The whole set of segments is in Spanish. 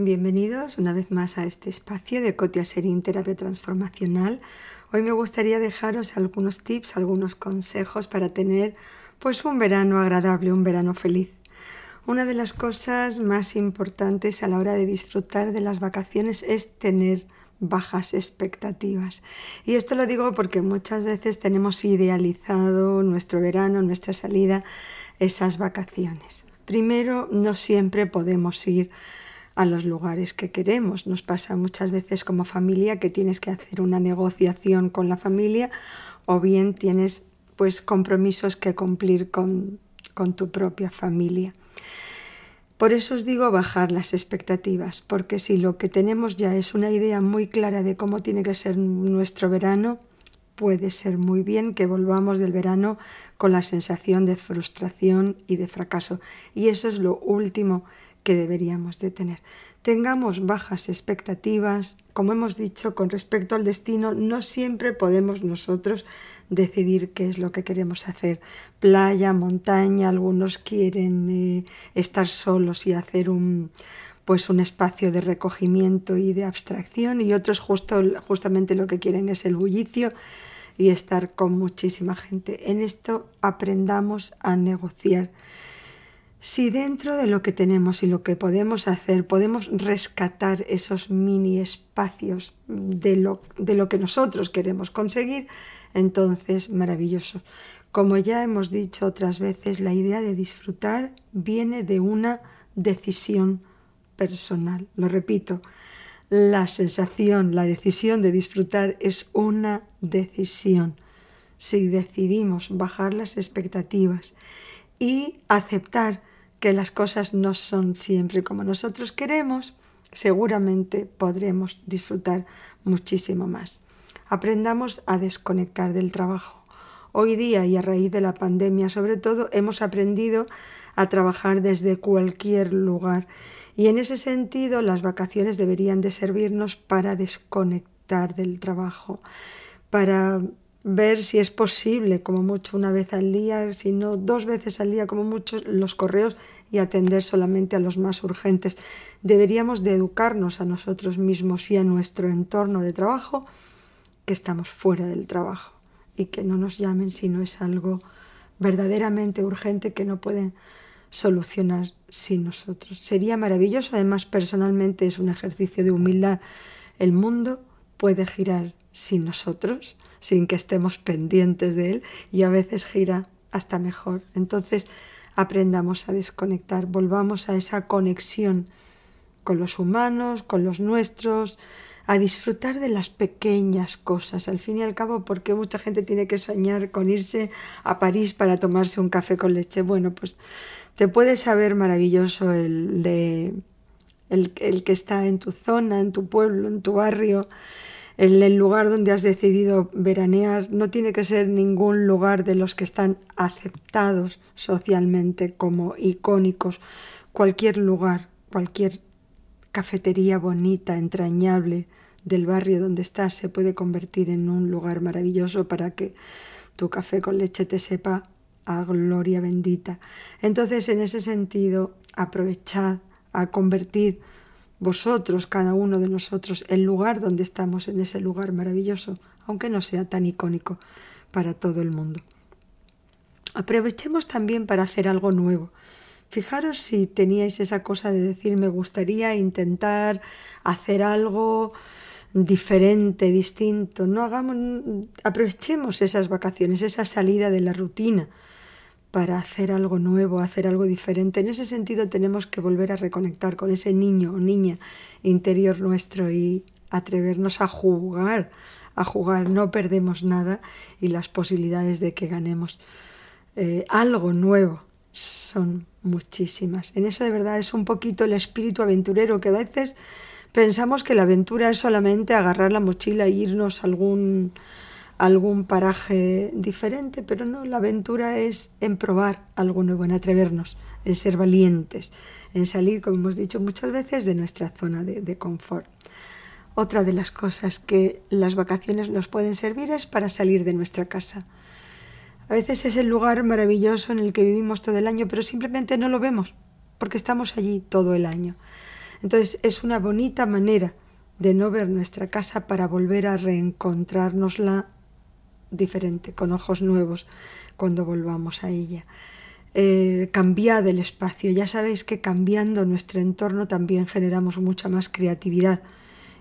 Bienvenidos una vez más a este espacio de Cotia Serín Terapia Transformacional. Hoy me gustaría dejaros algunos tips, algunos consejos para tener pues un verano agradable, un verano feliz. Una de las cosas más importantes a la hora de disfrutar de las vacaciones es tener bajas expectativas. Y esto lo digo porque muchas veces tenemos idealizado nuestro verano, nuestra salida, esas vacaciones. Primero, no siempre podemos ir a los lugares que queremos. Nos pasa muchas veces como familia que tienes que hacer una negociación con la familia o bien tienes pues compromisos que cumplir con, con tu propia familia. Por eso os digo bajar las expectativas, porque si lo que tenemos ya es una idea muy clara de cómo tiene que ser nuestro verano, puede ser muy bien que volvamos del verano con la sensación de frustración y de fracaso. Y eso es lo último que deberíamos de tener. Tengamos bajas expectativas, como hemos dicho con respecto al destino, no siempre podemos nosotros decidir qué es lo que queremos hacer. Playa, montaña, algunos quieren eh, estar solos y hacer un pues un espacio de recogimiento y de abstracción y otros justo, justamente lo que quieren es el bullicio y estar con muchísima gente. En esto aprendamos a negociar si dentro de lo que tenemos y lo que podemos hacer podemos rescatar esos mini espacios de lo, de lo que nosotros queremos conseguir, entonces maravilloso. Como ya hemos dicho otras veces, la idea de disfrutar viene de una decisión personal. Lo repito, la sensación, la decisión de disfrutar es una decisión. Si decidimos bajar las expectativas y aceptar que las cosas no son siempre como nosotros queremos, seguramente podremos disfrutar muchísimo más. Aprendamos a desconectar del trabajo. Hoy día y a raíz de la pandemia sobre todo hemos aprendido a trabajar desde cualquier lugar y en ese sentido las vacaciones deberían de servirnos para desconectar del trabajo, para ver si es posible, como mucho una vez al día, si no dos veces al día, como mucho, los correos y atender solamente a los más urgentes. Deberíamos de educarnos a nosotros mismos y a nuestro entorno de trabajo que estamos fuera del trabajo y que no nos llamen si no es algo verdaderamente urgente que no pueden solucionar sin nosotros. Sería maravilloso, además personalmente es un ejercicio de humildad. El mundo puede girar sin nosotros, sin que estemos pendientes de él y a veces gira hasta mejor. Entonces aprendamos a desconectar, volvamos a esa conexión con los humanos, con los nuestros, a disfrutar de las pequeñas cosas, al fin y al cabo, porque mucha gente tiene que soñar con irse a París para tomarse un café con leche. Bueno, pues te puede saber maravilloso el de el, el que está en tu zona, en tu pueblo, en tu barrio, el lugar donde has decidido veranear no tiene que ser ningún lugar de los que están aceptados socialmente como icónicos. Cualquier lugar, cualquier cafetería bonita, entrañable del barrio donde estás se puede convertir en un lugar maravilloso para que tu café con leche te sepa a gloria bendita. Entonces, en ese sentido, aprovechad a convertir vosotros, cada uno de nosotros, el lugar donde estamos, en ese lugar maravilloso, aunque no sea tan icónico para todo el mundo. Aprovechemos también para hacer algo nuevo. Fijaros si teníais esa cosa de decir me gustaría intentar hacer algo diferente, distinto. No hagamos aprovechemos esas vacaciones, esa salida de la rutina para hacer algo nuevo, hacer algo diferente. En ese sentido tenemos que volver a reconectar con ese niño o niña interior nuestro y atrevernos a jugar, a jugar. No perdemos nada y las posibilidades de que ganemos eh, algo nuevo son muchísimas. En eso de verdad es un poquito el espíritu aventurero que a veces pensamos que la aventura es solamente agarrar la mochila e irnos a algún algún paraje diferente, pero no, la aventura es en probar algo nuevo, en atrevernos, en ser valientes, en salir, como hemos dicho muchas veces, de nuestra zona de, de confort. Otra de las cosas que las vacaciones nos pueden servir es para salir de nuestra casa. A veces es el lugar maravilloso en el que vivimos todo el año, pero simplemente no lo vemos porque estamos allí todo el año. Entonces es una bonita manera de no ver nuestra casa para volver a reencontrárnosla diferente, con ojos nuevos, cuando volvamos a ella. Eh, cambiad el espacio. Ya sabéis que cambiando nuestro entorno también generamos mucha más creatividad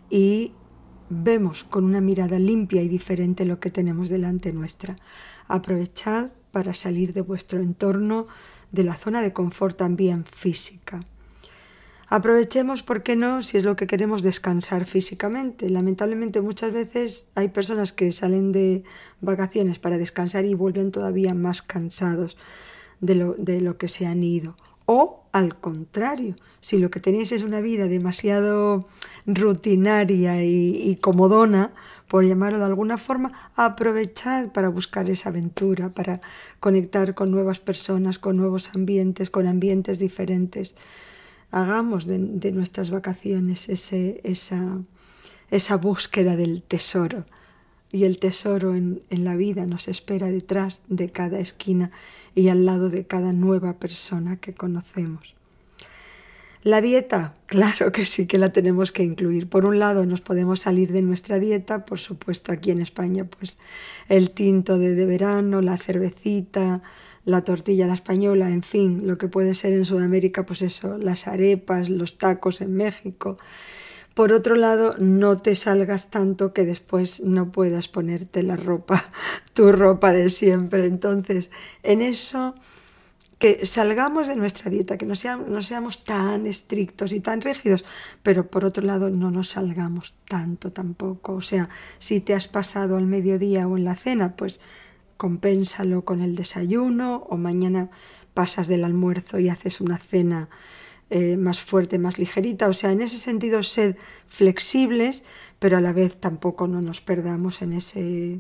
y vemos con una mirada limpia y diferente lo que tenemos delante nuestra. Aprovechad para salir de vuestro entorno, de la zona de confort también física. Aprovechemos, ¿por qué no?, si es lo que queremos descansar físicamente. Lamentablemente muchas veces hay personas que salen de vacaciones para descansar y vuelven todavía más cansados de lo, de lo que se han ido. O al contrario, si lo que tenéis es una vida demasiado rutinaria y, y, comodona, por llamarlo de alguna forma, aprovechad para buscar esa aventura, para conectar con nuevas personas, con nuevos ambientes, con ambientes diferentes. Hagamos de, nuestras vacaciones ese, esa, esa búsqueda del tesoro. Y el tesoro en, en la vida nos espera detrás de cada esquina y al lado de cada nueva persona que conocemos. La dieta, claro que sí que la tenemos que incluir. Por un lado, nos podemos salir de nuestra dieta, por supuesto, aquí en España, pues el tinto de, de verano, la cervecita, la tortilla la española, en fin, lo que puede ser en Sudamérica, pues eso, las arepas, los tacos en México. Por otro lado, no te salgas tanto que después no puedas ponerte la ropa, tu ropa de siempre. Entonces, en eso, que salgamos de nuestra dieta, que no seamos, no seamos tan estrictos y tan rígidos, pero por otro lado, no nos salgamos tanto tampoco. O sea, si te has pasado al mediodía o en la cena, pues compénsalo con el desayuno o mañana pasas del almuerzo y haces una cena eh, más fuerte, más ligerita. O sea, en ese sentido, sed flexibles, pero a la vez tampoco no nos perdamos en ese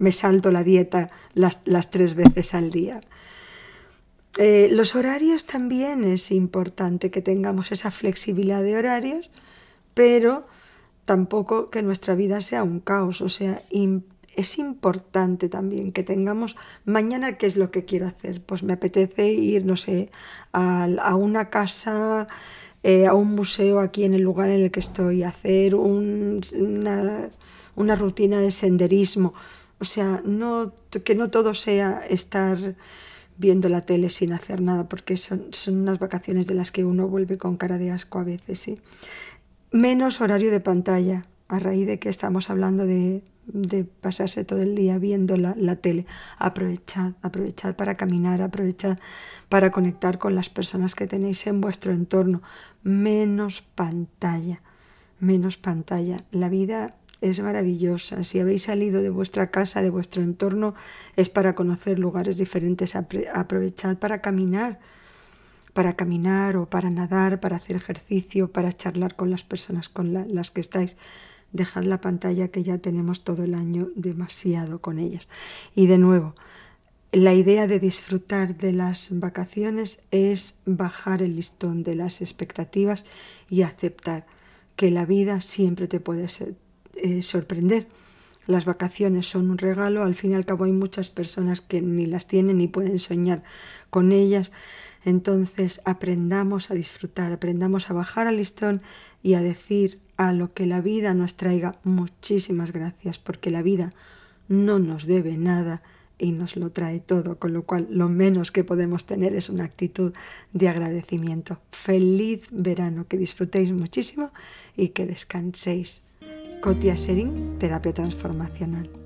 me salto la dieta las, las tres veces al día. Eh, los horarios también es importante que tengamos esa flexibilidad de horarios, pero tampoco que nuestra vida sea un caos. O sea, es importante también que tengamos mañana qué es lo que quiero hacer. Pues me apetece ir, no sé, a, a una casa, eh, a un museo aquí en el lugar en el que estoy, hacer un, una, una, rutina de senderismo. O sea, no, que no todo sea estar viendo la tele sin hacer nada, porque son, son unas vacaciones de las que uno vuelve con cara de asco a veces. ¿sí? Menos horario de pantalla, a raíz de que estamos hablando de, de pasarse todo el día viendo la, tele. Aprovechad, aprovechad para caminar, aprovechad para conectar con las personas que tenéis en vuestro entorno. Menos pantalla, menos pantalla. La vida es maravillosa. Si habéis salido de vuestra casa, de vuestro entorno, es para conocer lugares diferentes. Aprovechad para caminar, para caminar o para nadar, para hacer ejercicio, para charlar con las personas con la, las que estáis dejad la pantalla que ya tenemos todo el año demasiado con ellas. Y de nuevo, la idea de disfrutar de las vacaciones es bajar el listón de las expectativas y aceptar que la vida siempre te puede eh, sorprender. Las vacaciones son un regalo, al fin y al cabo hay muchas personas que ni las tienen ni pueden soñar con ellas. Entonces aprendamos a disfrutar, aprendamos a bajar al listón y a decir a lo que la vida nos traiga muchísimas gracias, porque la vida no nos debe nada y nos lo trae todo, con lo cual lo menos que podemos tener es una actitud de agradecimiento. Feliz verano, que disfrutéis muchísimo y que descanséis. Cotia Serín, terapia transformacional.